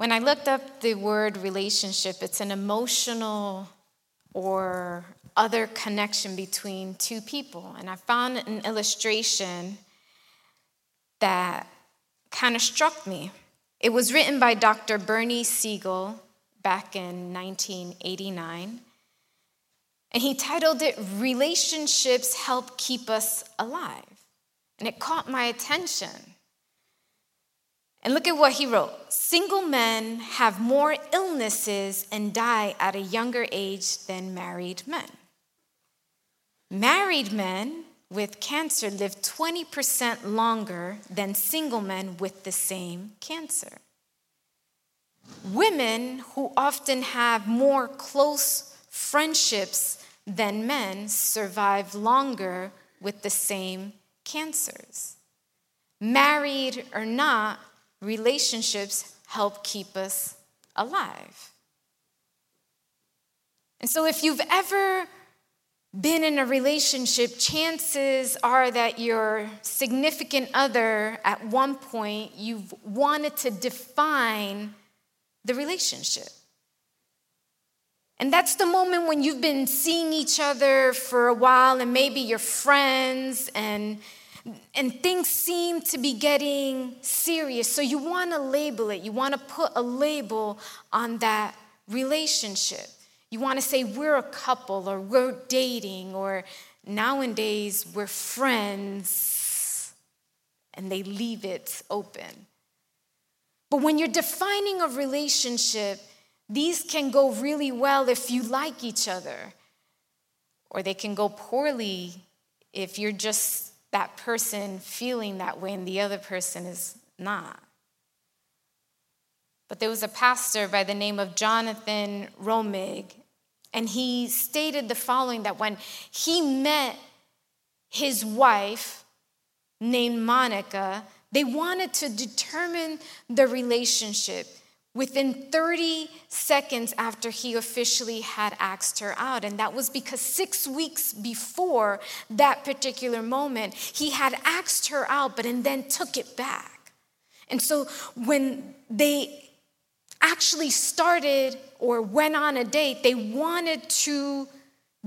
When I looked up the word relationship, it's an emotional or other connection between two people. And I found an illustration that kind of struck me. It was written by Dr. Bernie Siegel back in 1989. And he titled it Relationships Help Keep Us Alive. And it caught my attention. And look at what he wrote Single men have more illnesses and die at a younger age than married men. Married men with cancer live 20% longer than single men with the same cancer. Women who often have more close friendships than men survive longer with the same cancers. Married or not, relationships help keep us alive. And so, if you've ever been in a relationship, chances are that your significant other, at one point, you've wanted to define the relationship. And that's the moment when you've been seeing each other for a while and maybe you're friends and and things seem to be getting serious. So you want to label it. You want to put a label on that relationship. You want to say we're a couple or we're dating or nowadays we're friends and they leave it open. But when you're defining a relationship, these can go really well if you like each other, or they can go poorly if you're just that person feeling that way and the other person is not. But there was a pastor by the name of Jonathan Romig, and he stated the following that when he met his wife named Monica, they wanted to determine the relationship within 30 seconds after he officially had asked her out. And that was because six weeks before that particular moment, he had asked her out, but and then took it back. And so when they actually started or went on a date, they wanted to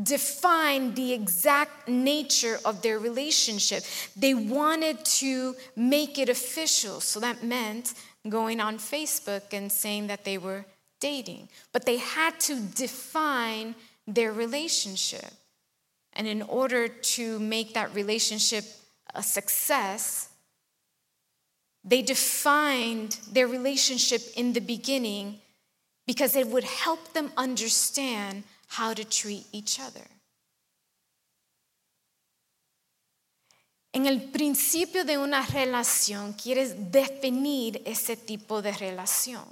define the exact nature of their relationship. They wanted to make it official. So that meant going on Facebook and saying that they were dating. But they had to define their relationship. And in order to make that relationship a success, they defined their relationship in the beginning because it would help them understand how to treat each other. En el principio de una relación quieres definir ese tipo de relación.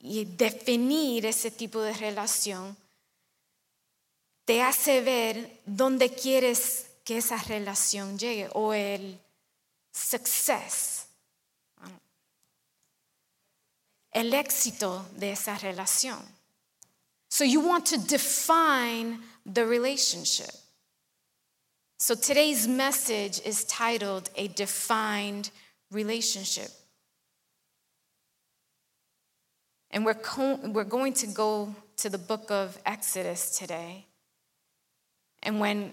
Y definir ese tipo de relación te hace ver dónde quieres que esa relación llegue o el success, el éxito de esa relación. So you want to define the relationship. So today's message is titled A Defined Relationship. And we're, co- we're going to go to the book of Exodus today. And when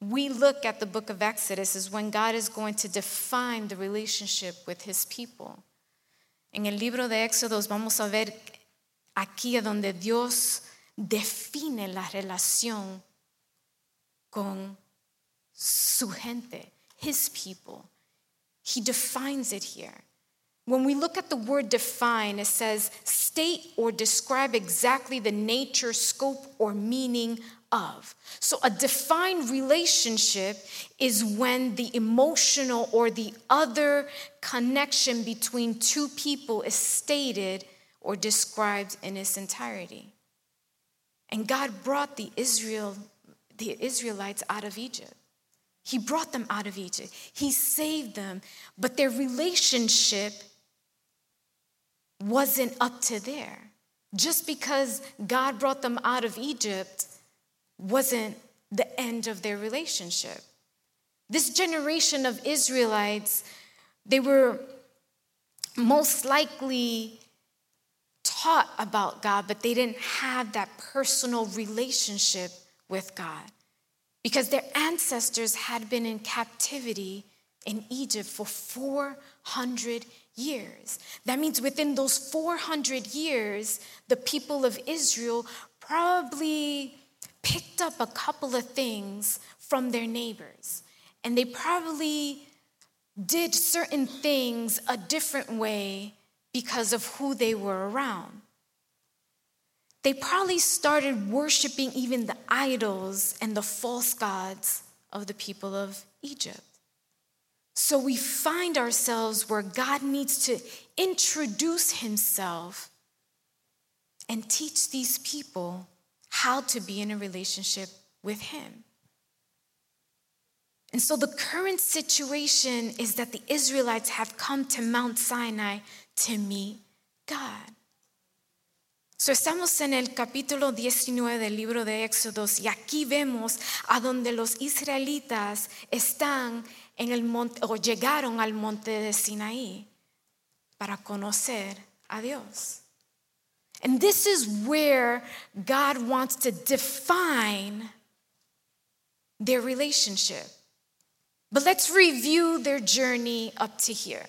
we look at the book of Exodus, is when God is going to define the relationship with his people. En el libro de Éxodos vamos a ver aquí donde Dios define la relación con su gente, his people. He defines it here. When we look at the word define, it says state or describe exactly the nature, scope, or meaning of. So, a defined relationship is when the emotional or the other connection between two people is stated or described in its entirety. And God brought the Israel the Israelites out of Egypt. He brought them out of Egypt. He saved them, but their relationship wasn't up to there. Just because God brought them out of Egypt wasn't the end of their relationship. This generation of Israelites, they were most likely taught about God, but they didn't have that personal relationship with God because their ancestors had been in captivity in Egypt for 400 years. That means within those 400 years, the people of Israel probably picked up a couple of things from their neighbors. And they probably did certain things a different way because of who they were around. They probably started worshiping even the idols and the false gods of the people of Egypt. So we find ourselves where God needs to introduce himself and teach these people how to be in a relationship with him. And so the current situation is that the Israelites have come to Mount Sinai to meet God. So estamos en el capítulo 19 del libro de Éxodos y aquí vemos a donde los israelitas están en el monte o llegaron al monte de Sinaí para conocer a Dios. And this is where God wants to define their relationship. But let's review their journey up to here.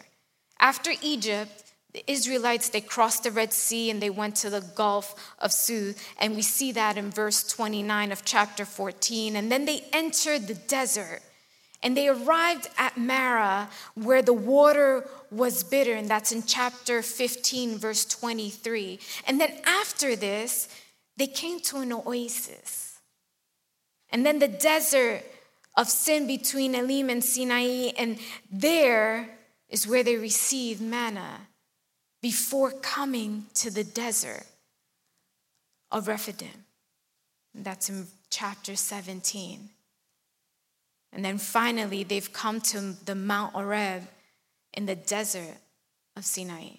After Egypt, the Israelites, they crossed the Red Sea and they went to the Gulf of Suez. And we see that in verse 29 of chapter 14. And then they entered the desert and they arrived at Marah where the water was bitter. And that's in chapter 15, verse 23. And then after this, they came to an oasis. And then the desert of sin between Elim and Sinai, and there is where they received manna before coming to the desert of Rephidim. That's in chapter 17. And then finally, they've come to the Mount Horeb in the desert of Sinai,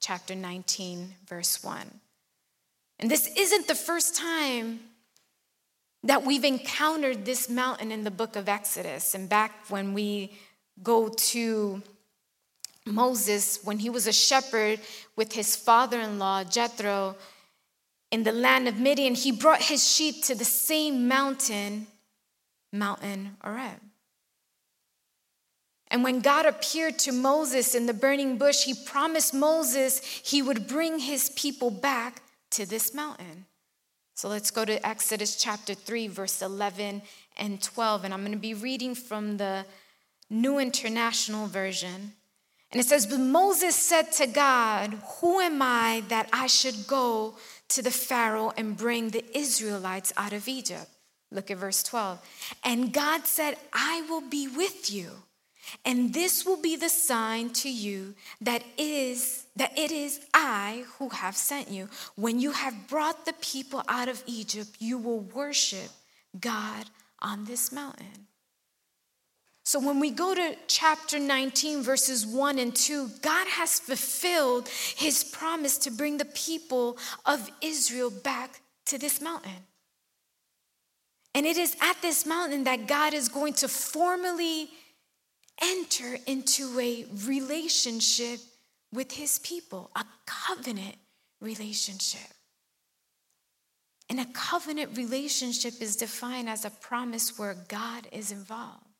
chapter 19, verse 1. And this isn't the first time that we've encountered this mountain in the book of Exodus. And back when we go to Moses, when he was a shepherd with his father in law, Jethro, in the land of Midian, he brought his sheep to the same mountain, Mountain Horeb. And when God appeared to Moses in the burning bush, he promised Moses he would bring his people back to this mountain. So let's go to Exodus chapter 3, verse 11 and 12. And I'm going to be reading from the New International Version. And it says, But Moses said to God, Who am I that I should go to the Pharaoh and bring the Israelites out of Egypt? Look at verse 12. And God said, I will be with you. And this will be the sign to you that is that it is I who have sent you. When you have brought the people out of Egypt, you will worship God on this mountain. So when we go to chapter 19, verses 1 and 2, God has fulfilled his promise to bring the people of Israel back to this mountain. And it is at this mountain that God is going to formally enter into a relationship with his people, a covenant relationship. And a covenant relationship is defined as a promise where God is involved.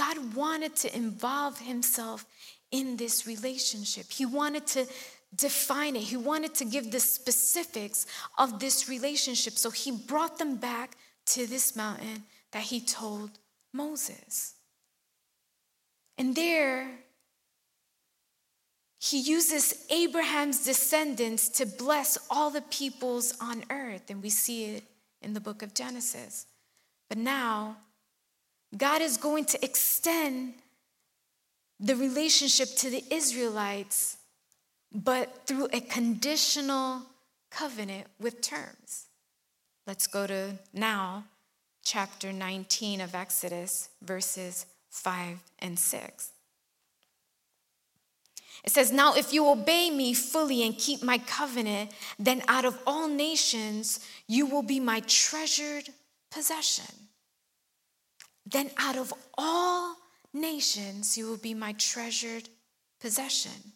God wanted to involve himself in this relationship. He wanted to define it, he wanted to give the specifics of this relationship. So he brought them back to this mountain that he told Moses. And there, he uses Abraham's descendants to bless all the peoples on earth, and we see it in the book of Genesis. But now, God is going to extend the relationship to the Israelites, but through a conditional covenant with terms. Let's go to now, chapter 19 of Exodus, verses 5 and 6. It says, Now if you obey me fully and keep my covenant, then out of all nations you will be my treasured possession. Then out of all nations you will be my treasured possession.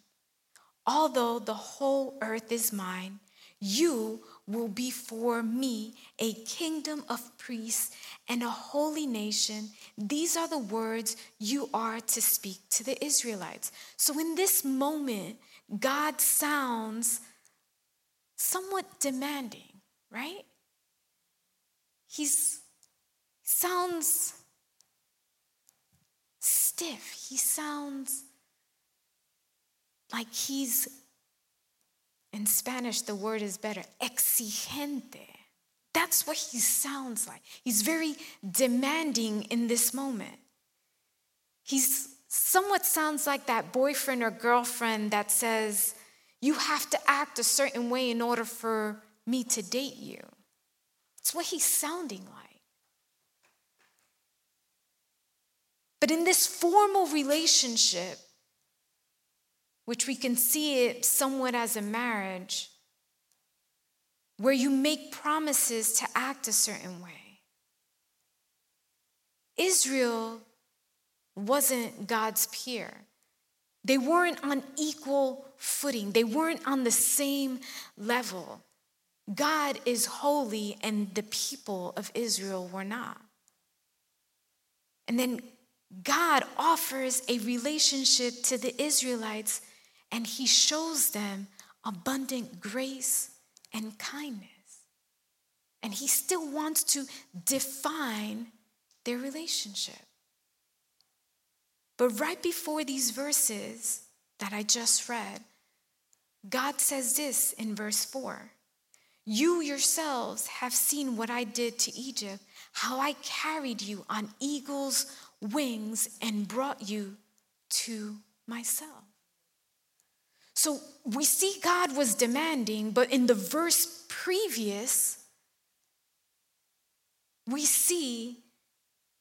although the whole earth is mine, you will be for me a kingdom of priests and a holy nation. These are the words you are to speak to the Israelites. So, in this moment, God sounds somewhat demanding, right? He sounds stiff. He sounds like he's in Spanish, the word is better, exigente. That's what he sounds like. He's very demanding in this moment. He's somewhat sounds like that boyfriend or girlfriend that says, You have to act a certain way in order for me to date you. It's what he's sounding like. But in this formal relationship, which we can see it somewhat as a marriage, where you make promises to act a certain way. Israel wasn't God's peer. They weren't on equal footing, they weren't on the same level. God is holy, and the people of Israel were not. And then God offers a relationship to the Israelites and he shows them abundant grace and kindness. And he still wants to define their relationship. But right before these verses that I just read, God says this in verse 4 You yourselves have seen what I did to Egypt, how I carried you on eagle's wings and brought you to myself. So we see God was demanding, but in the verse previous, we see,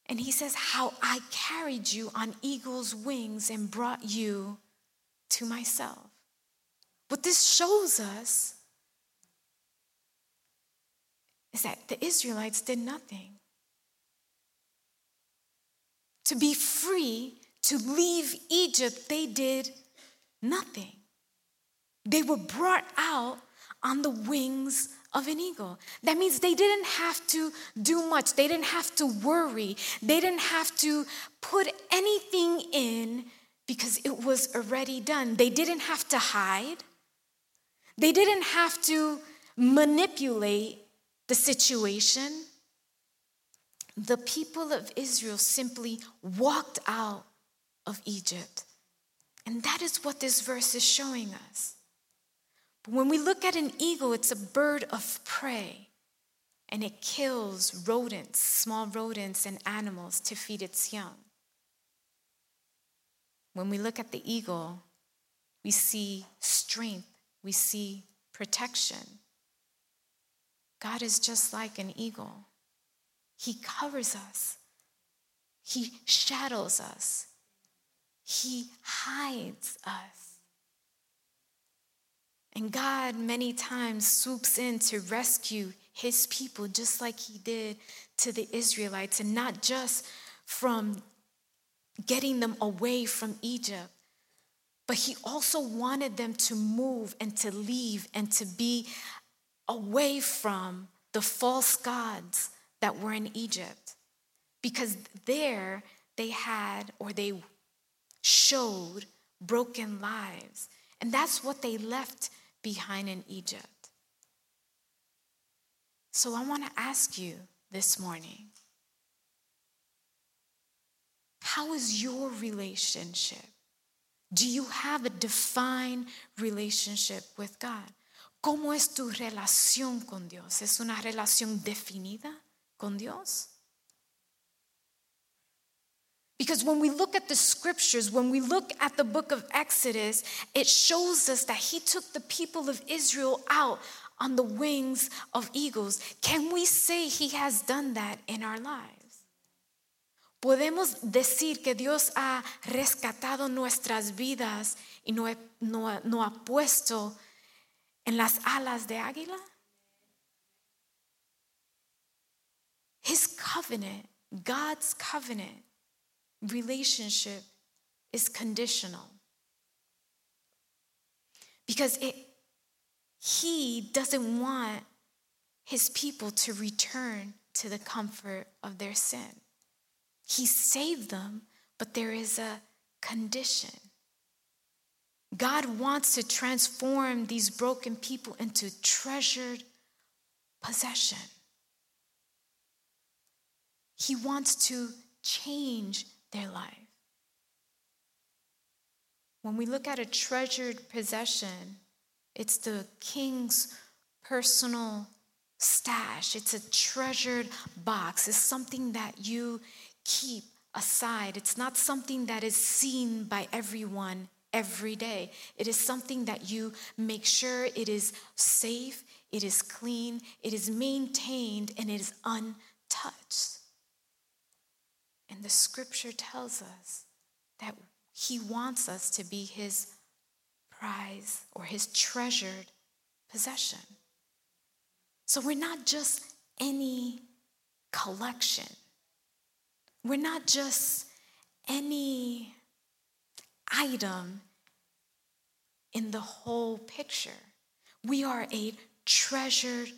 and he says, How I carried you on eagle's wings and brought you to myself. What this shows us is that the Israelites did nothing. To be free, to leave Egypt, they did nothing. They were brought out on the wings of an eagle. That means they didn't have to do much, they didn't have to worry, they didn't have to put anything in because it was already done. They didn't have to hide, they didn't have to manipulate the situation. The people of Israel simply walked out of Egypt. And that is what this verse is showing us. But when we look at an eagle, it's a bird of prey, and it kills rodents, small rodents, and animals to feed its young. When we look at the eagle, we see strength, we see protection. God is just like an eagle. He covers us, He shadows us, He hides us. And God, many times, swoops in to rescue his people, just like he did to the Israelites, and not just from getting them away from Egypt, but he also wanted them to move and to leave and to be away from the false gods that were in Egypt. Because there they had or they showed broken lives. And that's what they left behind in Egypt. So I want to ask you this morning how is your relationship? Do you have a defined relationship with God? ¿Cómo es tu relación con Dios? ¿Es una relación definida con Dios? Because when we look at the scriptures, when we look at the book of Exodus, it shows us that he took the people of Israel out on the wings of eagles. Can we say he has done that in our lives? Podemos decir que Dios ha rescatado nuestras vidas y no, no, no ha puesto en las alas de águila. His covenant, God's covenant, relationship is conditional. because it, he doesn't want his people to return to the comfort of their sin. He saved them, but there is a condition. God wants to transform these broken people into treasured possession. He wants to change their life. When we look at a treasured possession, it's the king's personal stash, it's a treasured box, it's something that you keep aside. It's not something that is seen by everyone every day. It is something that you make sure it is safe, it is clean, it is maintained, and it is untouched. And the scripture tells us that he wants us to be his prize or his treasured possession. So we're not just any collection. We're not just any item in the whole picture. We are a treasured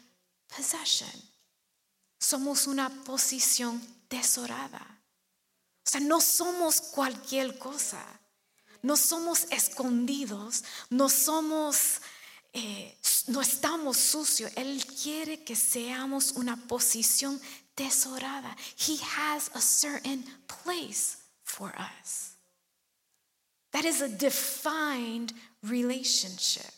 possession. Somos una posición tesorada. O sea, no somos cualquier cosa. No somos escondidos, no somos, eh, no estamos sucios. Él quiere que seamos una posición tesorada. He has a certain place for us. That is a defined relationship.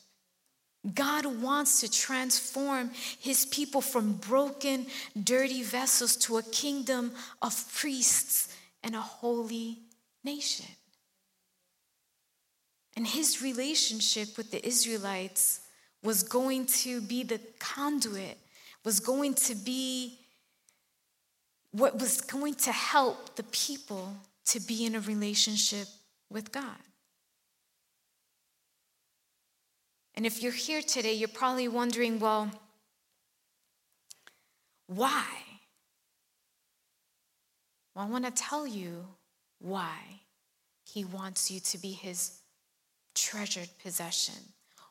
God wants to transform his people from broken, dirty vessels to a kingdom of priests and a holy nation. And his relationship with the Israelites was going to be the conduit, was going to be what was going to help the people to be in a relationship with God. And if you're here today, you're probably wondering, well, why? Well, I want to tell you why he wants you to be his treasured possession,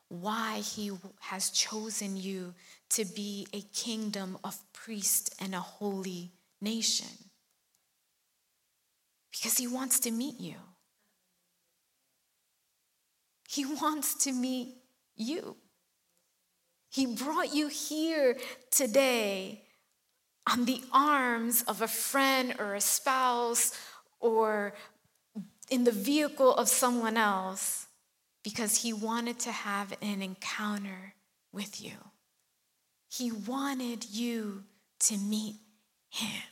why he has chosen you to be a kingdom of priests and a holy nation. Because he wants to meet you. He wants to meet you. He brought you here today on the arms of a friend or a spouse or in the vehicle of someone else because he wanted to have an encounter with you. He wanted you to meet him.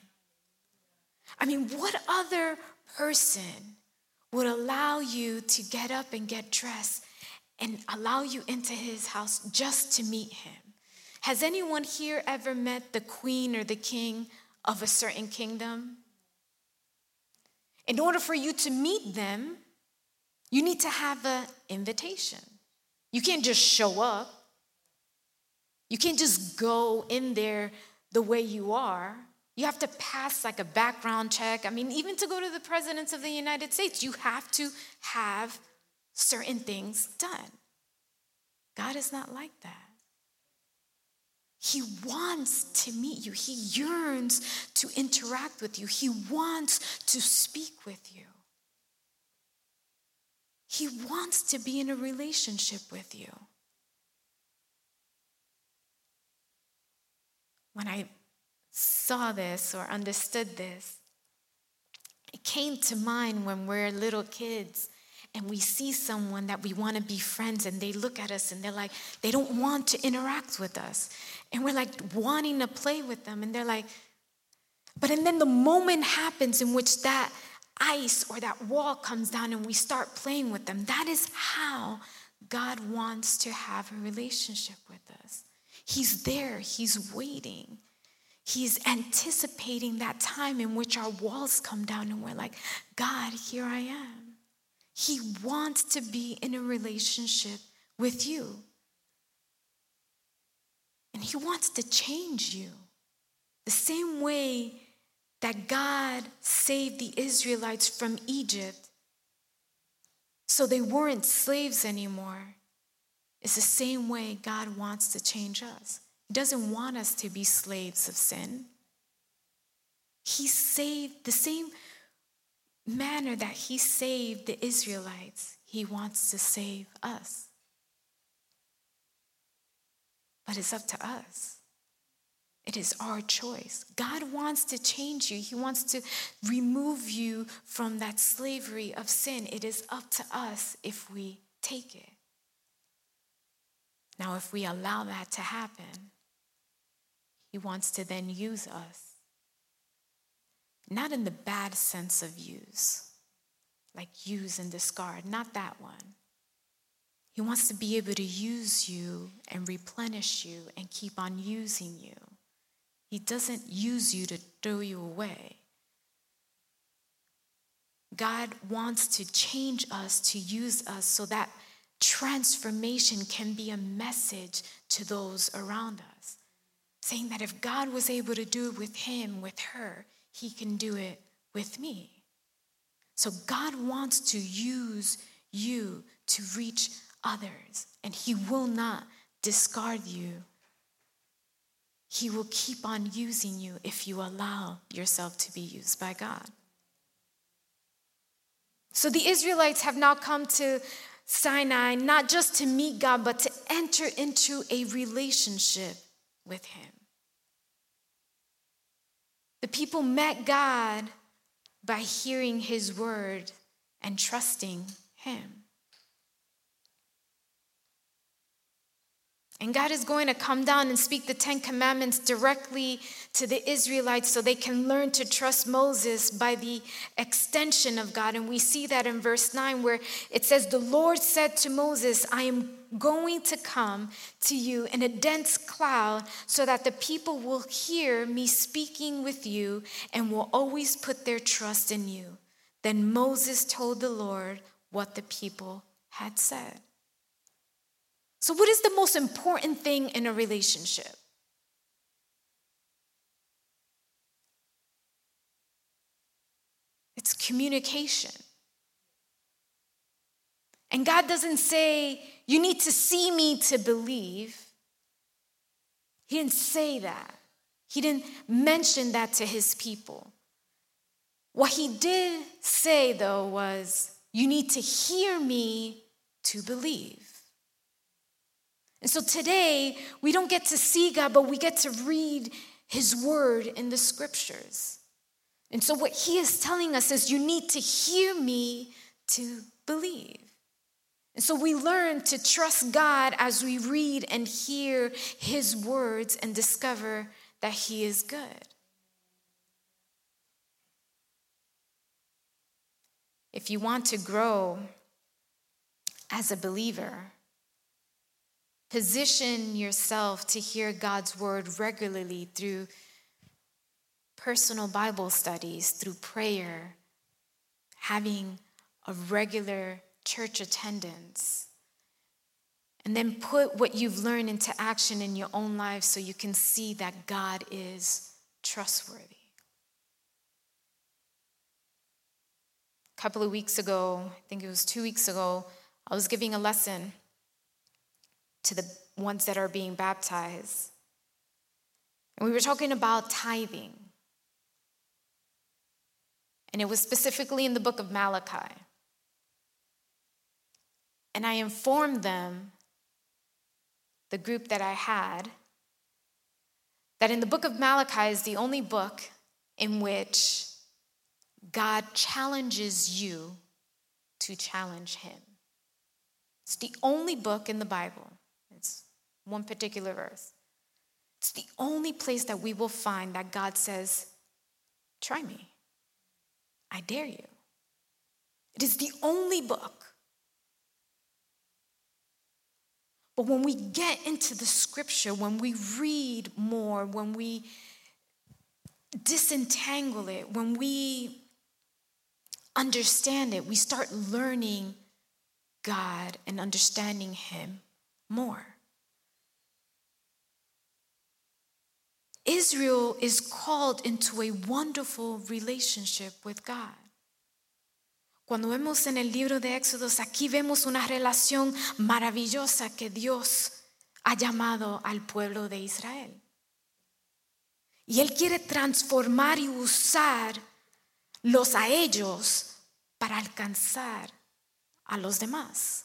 I mean, what other person would allow you to get up and get dressed and allow you into his house just to meet him? Has anyone here ever met the queen or the king of a certain kingdom? In order for you to meet them, you need to have an invitation. You can't just show up. You can't just go in there the way you are. You have to pass like a background check. I mean, even to go to the presidents of the United States, you have to have certain things done. God is not like that. He wants to meet you. He yearns to interact with you. He wants to speak with you. He wants to be in a relationship with you. When I saw this or understood this, it came to mind when we're little kids and we see someone that we want to be friends and they look at us and they're like they don't want to interact with us. And we're like wanting to play with them and they're like but and then the moment happens in which that ice or that wall comes down and we start playing with them. That is how god wants to have a relationship with us. He's there he's waiting. He's anticipating that time in which our walls come down and we're like god here i am he wants to be in a relationship with you. And He wants to change you. The same way that God saved the Israelites from Egypt so they weren't slaves anymore It's the same way God wants to change us. He doesn't want us to be slaves of sin. He saved the same manner that He saved the Israelites, He wants to save us. But it's up to us. It is our choice. God wants to change you. He wants to remove you from that slavery of sin. It is up to us if we take it. Now, if we allow that to happen, He wants to then use us. Not in the bad sense of use, like use and discard, not that one. He wants to be able to use you and replenish you and keep on using you. He doesn't use you to throw you away. God wants to change us, to use us so that transformation can be a message to those around us. Saying that if God was able to do it with him, with her, he can do it with me. So God wants to use you to reach others, and he will not discard you he will keep on using you if you allow yourself to be used by God. So the Israelites have now come to Sinai not just to meet God, but to enter into a relationship with Him. The people met God by hearing His word and trusting Him. And God is going to come down and speak the Ten Commandments directly to the Israelites so they can learn to trust Moses by the extension of God. And we see that in verse 9, where it says, The Lord said to Moses, I am going to come to you in a dense cloud so that the people will hear me speaking with you and will always put their trust in you. Then Moses told the Lord what the people had said. So, what is the most important thing in a relationship? It's communication. And God doesn't say, you need to see me to believe. He didn't say that. He didn't mention that to his people. What he did say, though, was, you need to hear me to believe. And so today, we don't get to see God, but we get to read His word in the scriptures. And so, what He is telling us is, you need to hear me to believe. And so, we learn to trust God as we read and hear His words and discover that He is good. If you want to grow as a believer, Position yourself to hear God's word regularly through personal Bible studies, through prayer, having a regular church attendance. And then put what you've learned into action in your own life so you can see that God is trustworthy. A couple of weeks ago, I think it was two weeks ago, I was giving a lesson to the ones that are being baptized. And we were talking about tithing. And it was specifically in the book of Malachi. And I informed them, the group that I had, that in the book of Malachi is the only book in which God challenges you to challenge him. It's the only book in the Bible one particular verse. It's the only place that we will find that God says, Try me. I dare you. It is the only book. But when we get into the scripture, when we read more, when we disentangle it, when we understand it, we start learning God and understanding Him more. Israel is called into a wonderful relationship with God. Cuando vemos en el libro de Éxodos, aquí vemos una relación maravillosa que Dios ha llamado al pueblo de Israel. Y Él quiere transformar y usar los a ellos para alcanzar a los demás.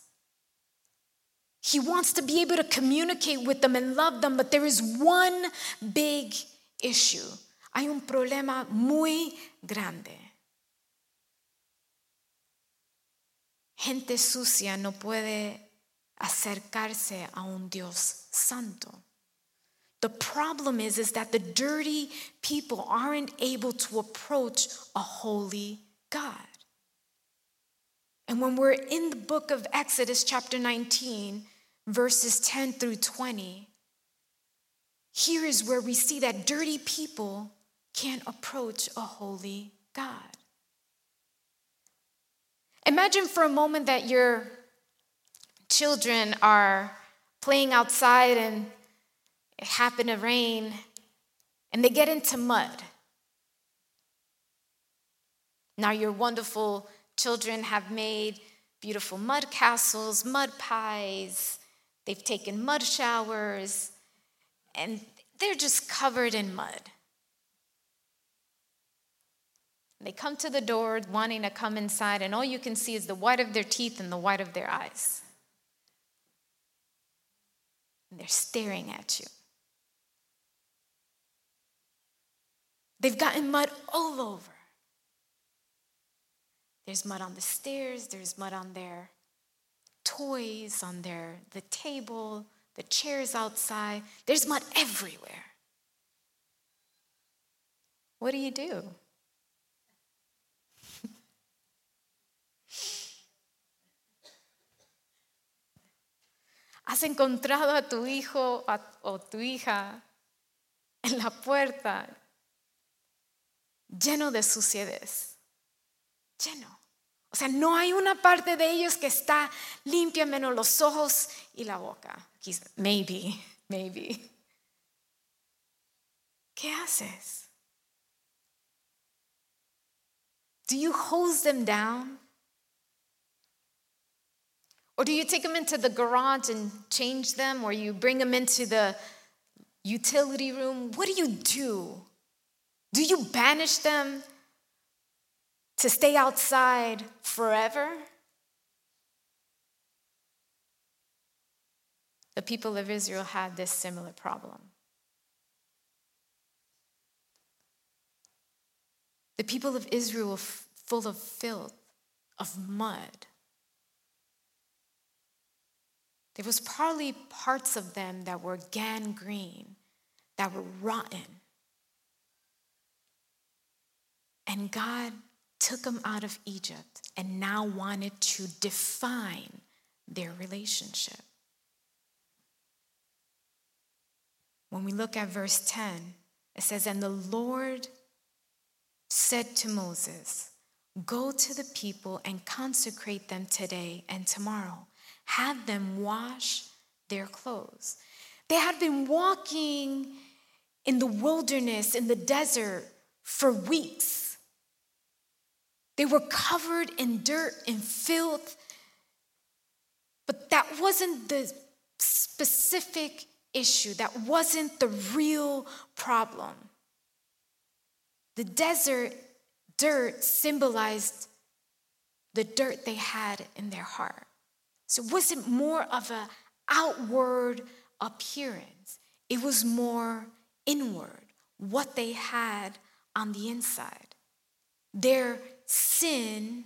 He wants to be able to communicate with them and love them, but there is one big issue. Hay un problema muy grande. Gente sucia no puede acercarse a un Dios santo. The problem is, is that the dirty people aren't able to approach a holy God. And when we're in the book of Exodus, chapter 19, verses 10 through 20, here is where we see that dirty people can't approach a holy God. Imagine for a moment that your children are playing outside and it happened to rain and they get into mud. Now, your wonderful children have made beautiful mud castles, mud pies, they've taken mud showers, and they're just covered in mud. They come to the door wanting to come inside, and all you can see is the white of their teeth and the white of their eyes. And they're staring at you. They've gotten mud all over. There's mud on the stairs, there's mud on their toys, on their the table, the chairs outside. There's mud everywhere. What do you do? ¿Has encontrado a tu hijo o tu hija en la puerta lleno de suciedad? Lleno. O sea, no hay una parte de ellos que está limpia menos los ojos y la boca. Maybe, maybe. ¿Qué haces? Do you hose them down? Or do you take them into the garage and change them, or you bring them into the utility room? What do you do? Do you banish them to stay outside forever? The people of Israel had this similar problem. The people of Israel were full of filth, of mud. There was probably parts of them that were gangrene, that were rotten. And God took them out of Egypt and now wanted to define their relationship. When we look at verse 10, it says, And the Lord said to Moses, Go to the people and consecrate them today and tomorrow Have them wash their clothes. They had been walking in the wilderness, in the desert, for weeks. They were covered in dirt and filth, but that wasn't the specific issue, that wasn't the real problem. The desert dirt symbolized the dirt they had in their heart. So it wasn't more of an outward appearance, it was more inward, what they had on the inside. Their sin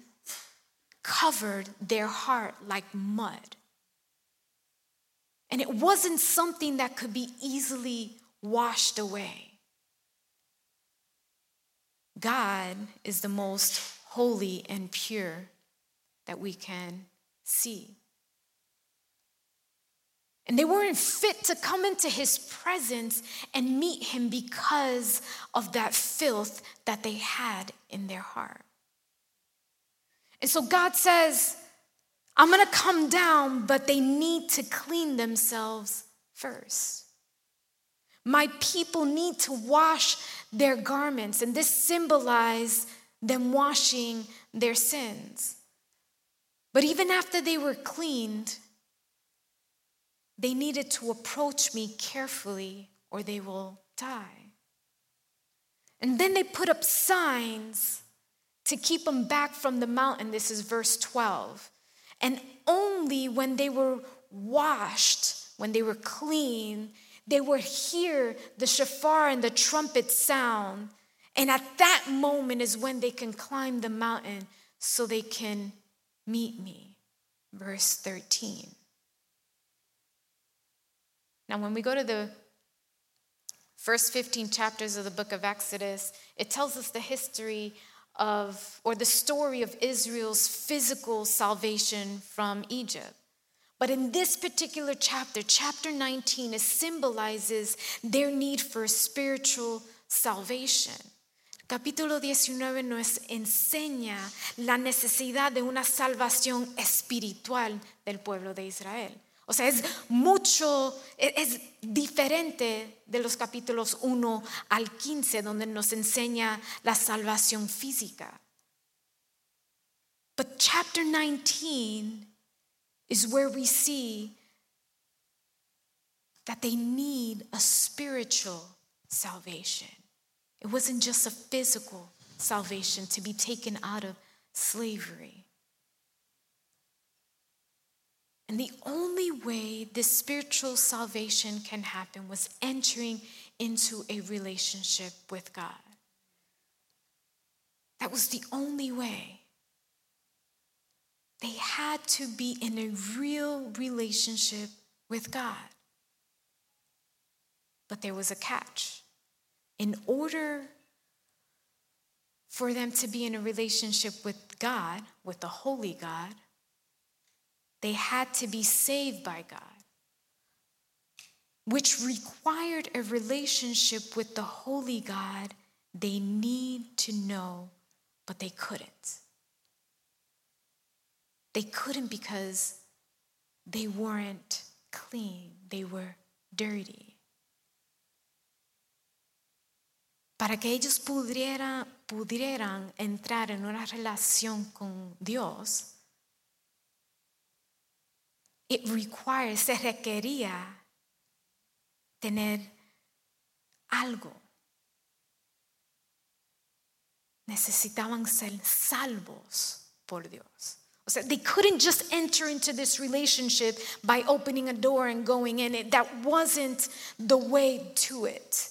covered their heart like mud. And it wasn't something that could be easily washed away. God is the most holy and pure that we can see. And they weren't fit to come into his presence and meet him because of that filth that they had in their heart. And so God says, I'm gonna come down, but they need to clean themselves first. My people need to wash their garments, and this symbolized them washing their sins. But even after they were cleaned, they needed to approach me carefully or they will die. And then they put up signs to keep them back from the mountain. This is verse 12. And only when they were washed, when they were clean, they would hear the shofar and the trumpet sound. And at that moment is when they can climb the mountain so they can meet me. Verse 13. Now, when we go to the first 15 chapters of the book of Exodus, it tells us the history of, or the story of Israel's physical salvation from Egypt. But in this particular chapter, chapter 19, it symbolizes their need for spiritual salvation. Capítulo 19 nos enseña la necesidad de una salvación espiritual del pueblo de Israel. O sea, es mucho, es diferente de los capítulos 1 al 15, donde nos enseña la salvación física. But chapter 19 is where we see that they need a spiritual salvation. It wasn't just a physical salvation to be taken out of slavery. And the only way this spiritual salvation can happen was entering into a relationship with God. That was the only way. They had to be in a real relationship with God. But there was a catch. In order for them to be in a relationship with God, with the Holy God, they had to be saved by God, which required a relationship with the Holy God they need to know, but they couldn't. They couldn't because they weren't clean, they were dirty. Para que ellos pudieran, pudieran entrar en una relación con Dios, it requires, se requería tener algo. Necesitaban ser salvos por Dios. O sea, they couldn't just enter into this relationship by opening a door and going in it. That wasn't the way to it.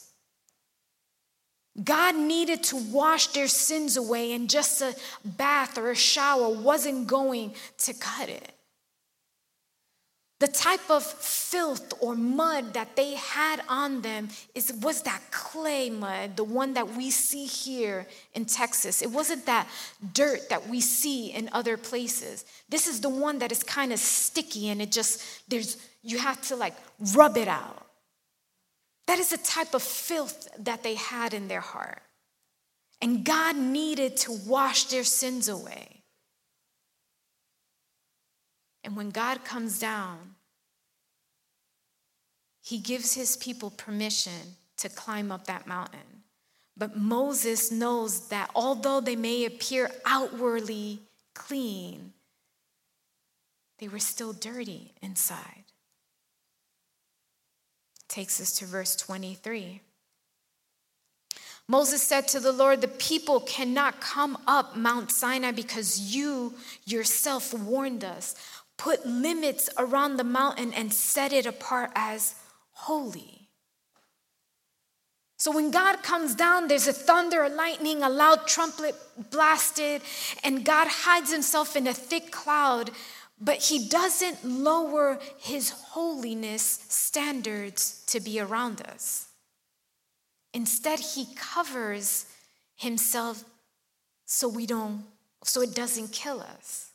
God needed to wash their sins away, and just a bath or a shower wasn't going to cut it. The type of filth or mud that they had on them is, was that clay mud, the one that we see here in Texas. It wasn't that dirt that we see in other places. This is the one that is kind of sticky and it just, there's, you have to like rub it out. That is the type of filth that they had in their heart. And God needed to wash their sins away. And when God comes down, he gives his people permission to climb up that mountain. But Moses knows that although they may appear outwardly clean, they were still dirty inside. Takes us to verse 23. Moses said to the Lord, The people cannot come up Mount Sinai because you yourself warned us. Put limits around the mountain and set it apart as holy. So when God comes down, there's a thunder, a lightning, a loud trumpet blasted, and God hides himself in a thick cloud, but he doesn't lower his holiness standards to be around us. Instead, he covers himself so we don't so it doesn't kill us.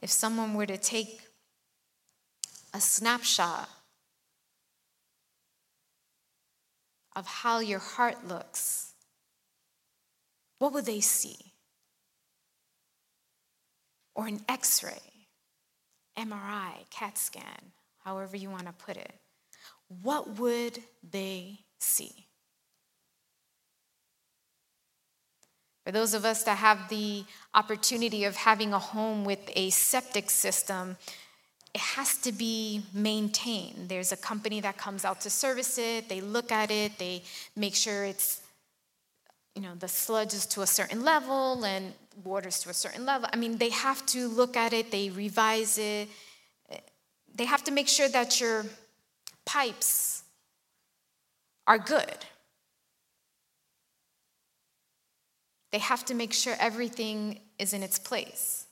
If someone were to take a snapshot of how your heart looks, what would they see? Or an x ray, MRI, CAT scan, however you want to put it. What would they see? For those of us that have the opportunity of having a home with a septic system, it has to be maintained. There's a company that comes out to service it, they look at it, they make sure it's, you know, the sludge is to a certain level and water's to a certain level. I mean, they have to look at it, they revise it. They have to make sure that your pipes are good. They have to make sure everything is in its place.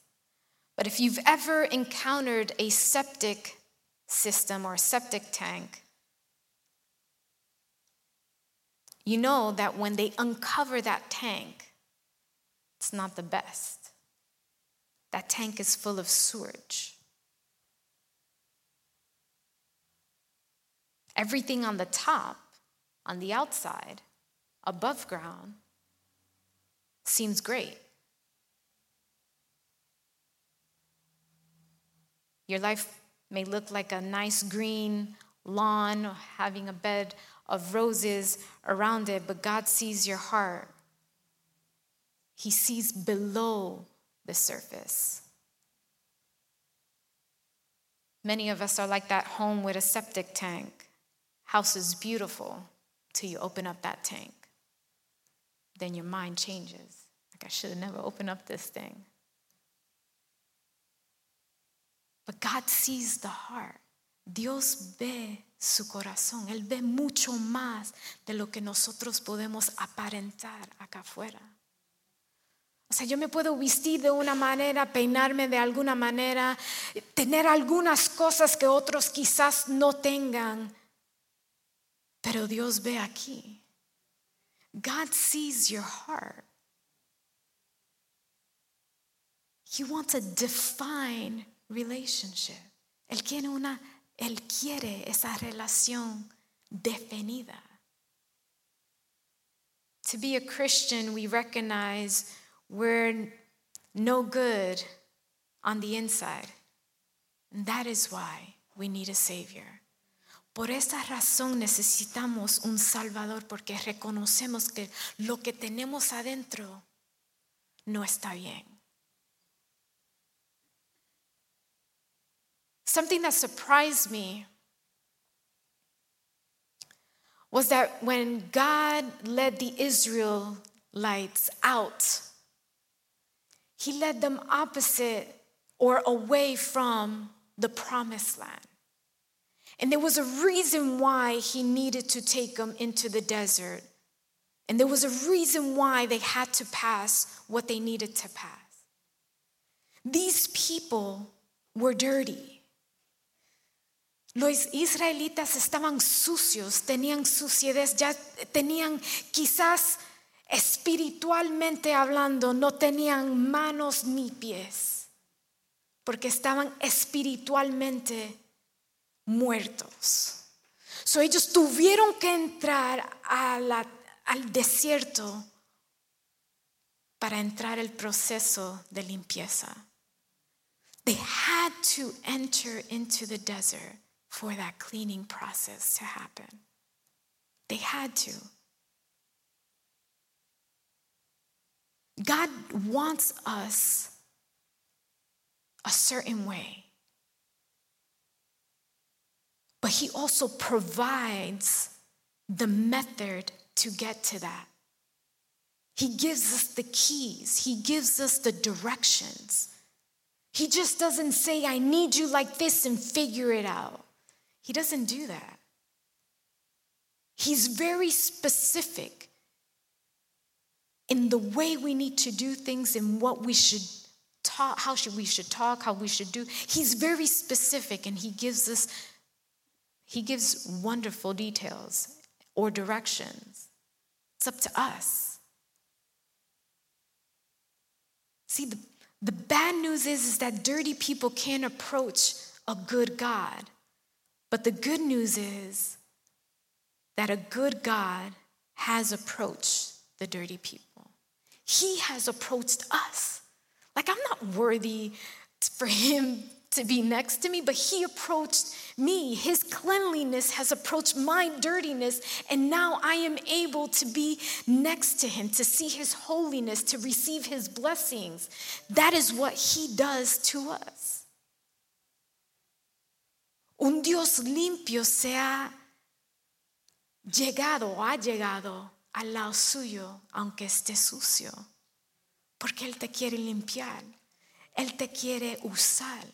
But if you've ever encountered a septic system or septic tank, you know that when they uncover that tank, it's not the best. That tank is full of sewage. Everything on the top, on the outside, above ground, seems great. Your life may look like a nice green lawn, having a bed of roses around it, but God sees your heart. He sees below the surface. Many of us are like that home with a septic tank. House is beautiful till you open up that tank. Then your mind changes. Like, I should have never opened up this thing. But God sees the heart. Dios ve su corazón. Él ve mucho más de lo que nosotros podemos aparentar acá afuera. O sea, yo me puedo vestir de una manera, peinarme de alguna manera, tener algunas cosas que otros quizás no tengan, pero Dios ve aquí. God sees your heart. He wants to define relationship. Él quiere una, él quiere esa relación definida. To be a Christian, we recognize we're no good on the inside. And that is why we need a Savior. Por esa razón necesitamos un Salvador porque reconocemos que lo que tenemos adentro no está bien. Something that surprised me was that when God led the Israelites out, He led them opposite or away from the promised land. And there was a reason why He needed to take them into the desert. And there was a reason why they had to pass what they needed to pass. These people were dirty. Los israelitas estaban sucios, tenían suciedad, ya tenían quizás espiritualmente hablando, no tenían manos ni pies, porque estaban espiritualmente muertos. So ellos tuvieron que entrar al desierto para entrar el proceso de limpieza. They had to enter into the desert for that cleaning process to happen. They had to. God wants us a certain way, but He also provides the method to get to that. He gives us the keys, He gives us the directions. He just doesn't say, I need you like this and figure it out. He doesn't do that. He's very specific in the way we need to do things and what we should talk, how should we should talk, how we should do. He's very specific and he gives us he gives wonderful details or directions. It's up to us. See, the, the bad news is, is that dirty people can't approach a good God. But the good news is that a good God has approached the dirty people. He has approached us. Like, I'm not worthy for him to be next to me, but he approached me. His cleanliness has approached my dirtiness, and now I am able to be next to him, to see his holiness, to receive his blessings. That is what he does to us. Un Dios limpio se ha llegado o ha llegado al lado suyo, aunque esté sucio, porque Él te quiere limpiar, Él te quiere usar.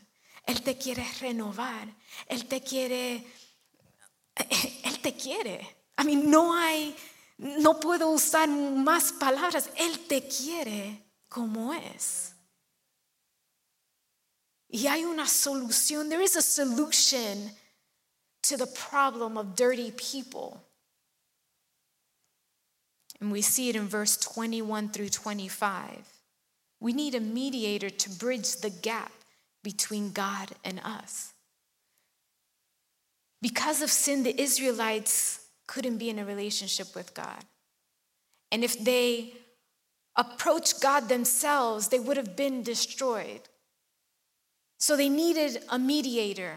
Él te quiere renovar. Él te quiere, Él te quiere. A mí no hay, no puedo usar más palabras. Él te quiere como es. Y hay una solución. There is a solution to the problem of dirty people. And we see it in verse 21 through 25. We need a mediator to bridge the gap between God and us. Because of sin, the Israelites couldn't be in a relationship with God. And if they approached God themselves, they would have been destroyed. So they needed a mediator.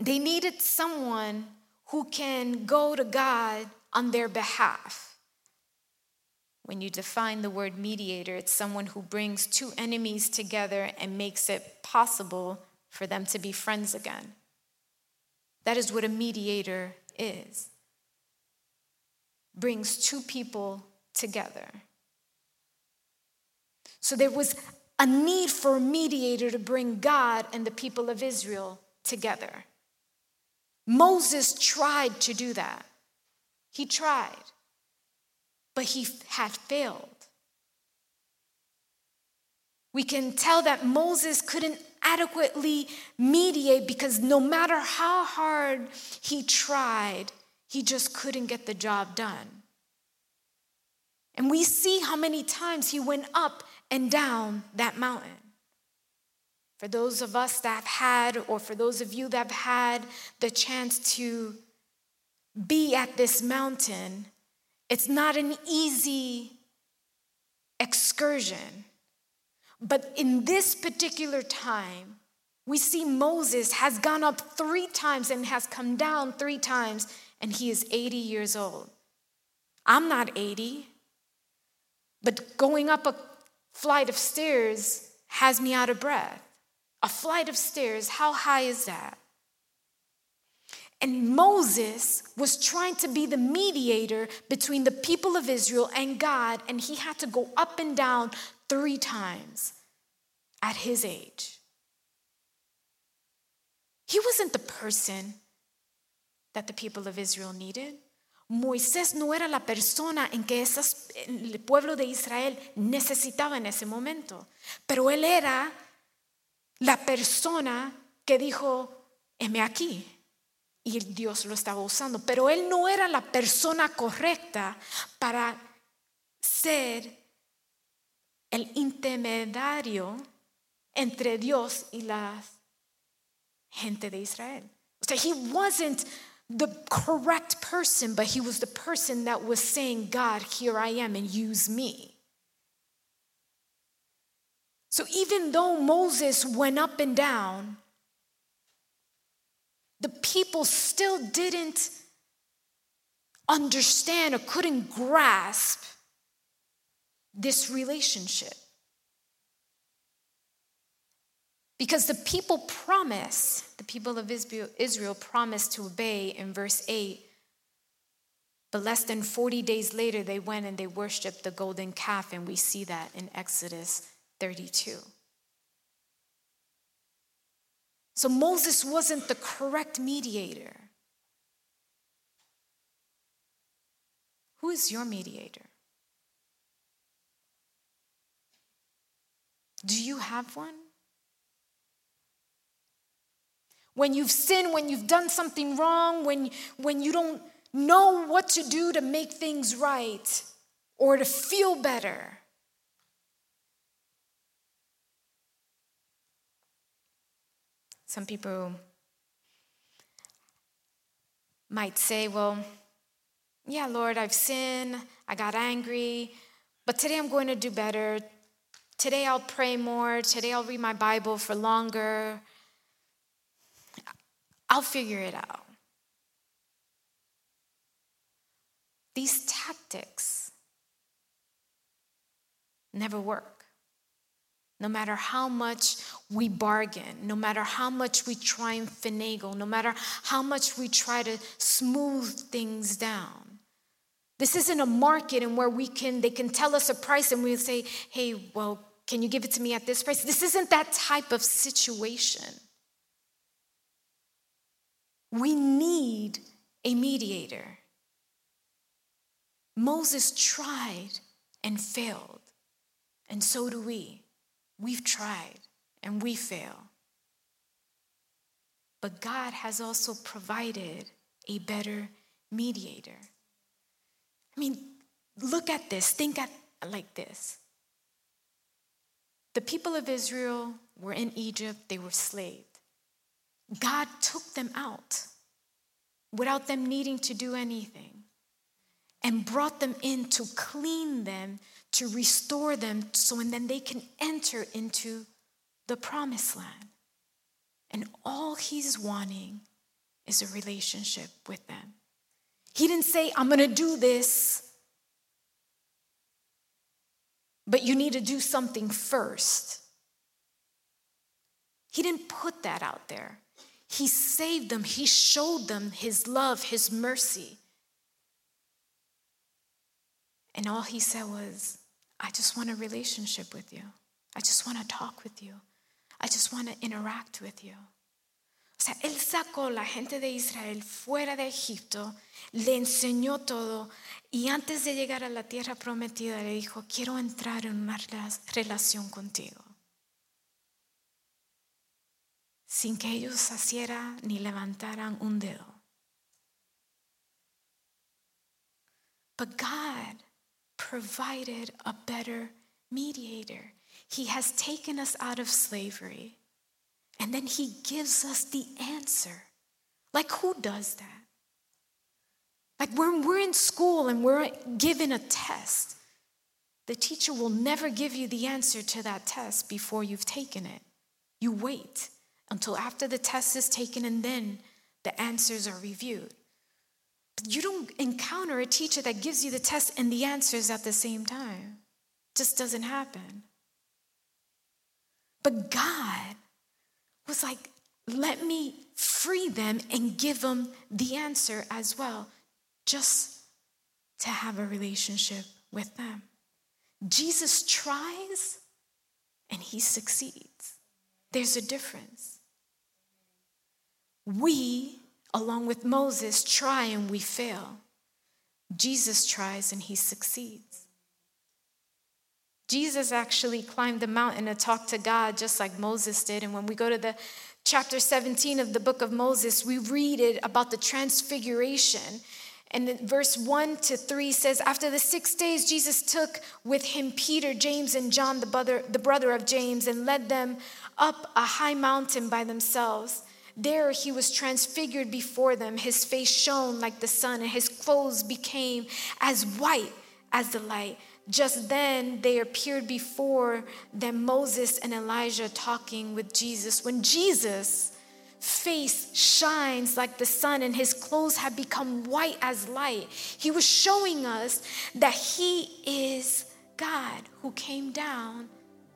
They needed someone who can go to God on their behalf. When you define the word mediator, it's someone who brings two enemies together and makes it possible for them to be friends again. That is what a mediator is. Brings two people together. So there was a need for a mediator to bring God and the people of Israel together. Moses tried to do that. He tried but he had failed. We can tell that Moses couldn't adequately mediate because no matter how hard he tried, he just couldn't get the job done. And we see how many times he went up and down that mountain. For those of us that have had, or for those of you that have had the chance to be at this mountain, it's not an easy excursion. But in this particular time, we see Moses has gone up three times and has come down three times, and he is 80 years old. I'm not 80, but going up a flight of stairs has me out of breath. A flight of stairs, how high is that? And Moses was trying to be the mediator between the people of Israel and God, and he had to go up and down three times at his age. He wasn't the person that the people of Israel needed. Moisés no era la persona en que esas, el pueblo de Israel necesitaba en ese momento, pero él era la persona que dijo, heme aquí y Dios lo estaba usando, pero él no era la persona correcta para ser el intermediario entre Dios y la gente de Israel. O sea, he wasn't the correct person, but he was the person that was saying, God, here I am, and use me. So even though Moses went up and down, the people still didn't understand or couldn't grasp this relationship. Because the people promise, the people of Israel promised to obey in verse 8, but less than 40 days later, they went and they worshiped the golden calf, and we see that in Exodus 32. So Moses wasn't the correct mediator. Who is your mediator? Do you have one? When you've sinned, when you've done something wrong, when, when you don't know what to do to make things right or to feel better, Some people might say, well, yeah, Lord, I've sinned, I got angry, but today I'm going to do better. Today I'll pray more. Today I'll read my Bible for longer. I'll figure it out. These tactics never work. No matter how much we bargain, no matter how much we try and finagle, no matter how much we try to smooth things down. This isn't a market and where we can they can tell us a price and we'll say, "Hey, well, can you give it to me at this price?" This isn't that type of situation. We need a mediator. Moses tried and failed, and so do we. We've tried and we fail. But God has also provided a better mediator. I mean, look at this, think at like this. The people of Israel were in Egypt, they were slaves. God took them out without them needing to do anything and brought them in to clean them, to restore them, so and then they can enter into the promised land. And all he's wanting is a relationship with them. He didn't say, I'm gonna do this, but you need to do something first. He didn't put that out there. He saved them, He showed them His love, His mercy. And all He said was, I just want a relationship with you. I just want to talk with you. I just want to interact with you. O sea, Él sacó la gente de Israel fuera de Egipto, le enseñó todo y antes de llegar a la tierra prometida le dijo, quiero entrar en una relación contigo. sin que ellos hicieran ni levantaran un dedo. But God provided a better mediator. He has taken us out of slavery, and then He gives us the answer. Like, who does that? Like, when we're in school and we're given a test, the teacher will never give you the answer to that test before you've taken it. You wait until after the test is taken and then the answers are reviewed. You don't encounter a teacher that gives you the test and the answers at the same time. It just doesn't happen. But God was like, let me free them and give them the answer as well, just to have a relationship with them. Jesus tries and he succeeds. There's a difference. We, along with Moses, try and we fail. Jesus tries and he succeeds. Jesus actually climbed the mountain to talk to God just like Moses did. And when we go to the chapter 17 of the book of Moses, we read it about the transfiguration. And verse 1 to 3 says, After the six days, Jesus took with him Peter, James, and John, the brother, the brother of James, and led them up a high mountain by themselves. There he was transfigured before them. His face shone like the sun, and his clothes became as white as the light. Just then they appeared before them Moses and Elijah talking with Jesus. When Jesus' face shines like the sun and his clothes have become white as light, he was showing us that he is God who came down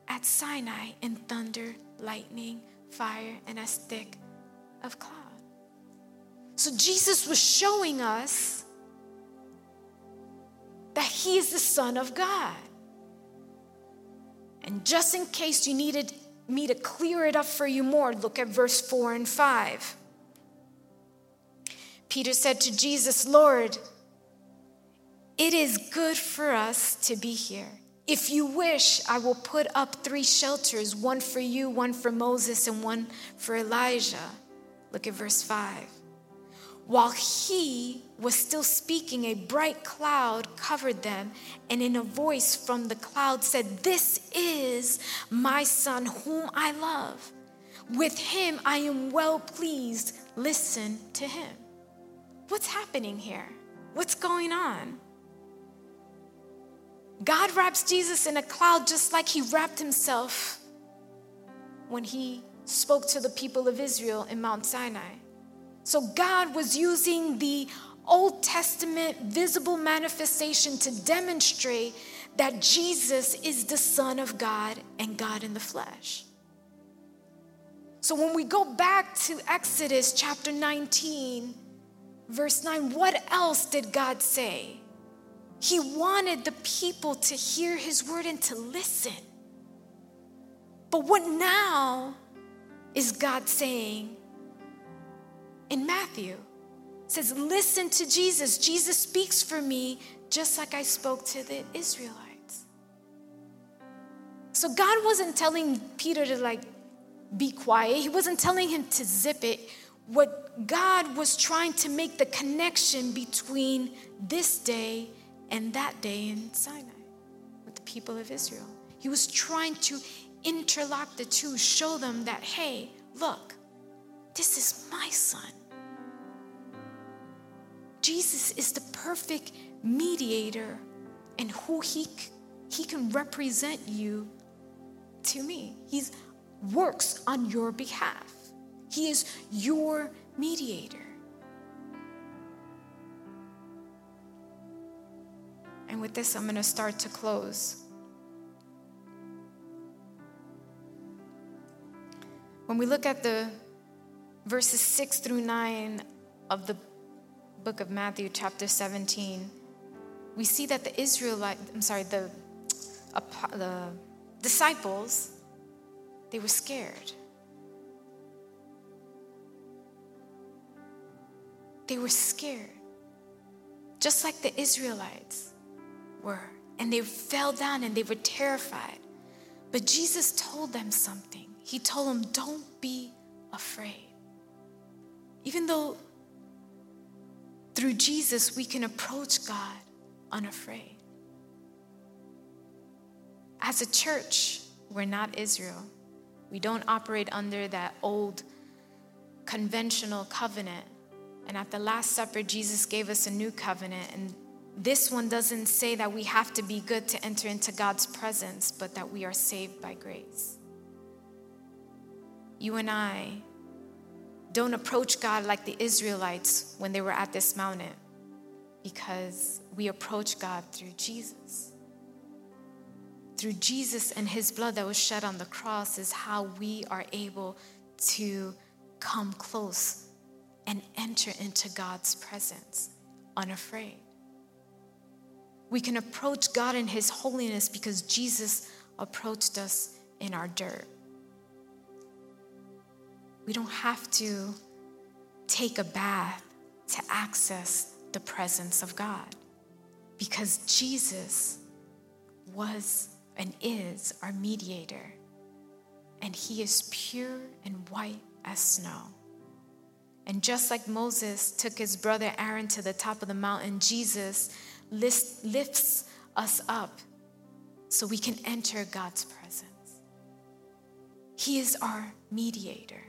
at Sinai in thunder, lightning, fire, and as thick of cloud. So Jesus was showing us that he is the Son of God. And just in case you needed me to clear it up for you more, look at verse 4 and 5. Peter said to Jesus, Lord, it is good for us to be here. If you wish, I will put up three shelters one for you, one for Moses, and one for Elijah. Look at verse 5. While he was still speaking, a bright cloud covered them, and in a voice from the cloud said, This is my son whom I love. With him I am well pleased. Listen to him. What's happening here? What's going on? God wraps Jesus in a cloud just like he wrapped himself when he spoke to the people of Israel in Mount Sinai. So God was using the Old Testament visible manifestation to demonstrate that Jesus is the Son of God and God in the flesh. So when we go back to Exodus chapter 19, verse 9, what else did God say? He wanted the people to hear his word and to listen. But what now is God saying in Matthew? It says, listen to Jesus. Jesus speaks for me just like I spoke to the Israelites. So God wasn't telling Peter to like be quiet. He wasn't telling him to zip it. What God was trying to make the connection between this day and that day in Sinai with the people of Israel. He was trying to interlock the two, show them that, hey, look, this is my son. Jesus is the perfect mediator and who he, he can represent you to me. He works on your behalf. He is your mediator. And with this, I'm going to start to close. When we look at the verses 6 through 9 of the book of Matthew, chapter 17, we see that the Israelite, I'm sorry, the, the disciples, they were scared. They were scared, just like the Israelites were. And they fell down and they were terrified. But Jesus told them something. He told them, Don't be afraid. Even though through Jesus we can approach God unafraid. As a church, we're not Israel. We don't operate under that old conventional covenant. And at the Last Supper, Jesus gave us a new covenant. And this one doesn't say that we have to be good to enter into God's presence, but that we are saved by grace. You and I don't approach God like the Israelites when they were at this mountain, because we approach God through Jesus. Through Jesus and his blood that was shed on the cross is how we are able to come close and enter into God's presence unafraid. We can approach God in His holiness because Jesus approached us in our dirt. We don't have to take a bath to access the presence of God because Jesus was and is our mediator, and He is pure and white as snow. And just like Moses took his brother Aaron to the top of the mountain, Jesus lifts us up so we can enter God's presence. He is our mediator.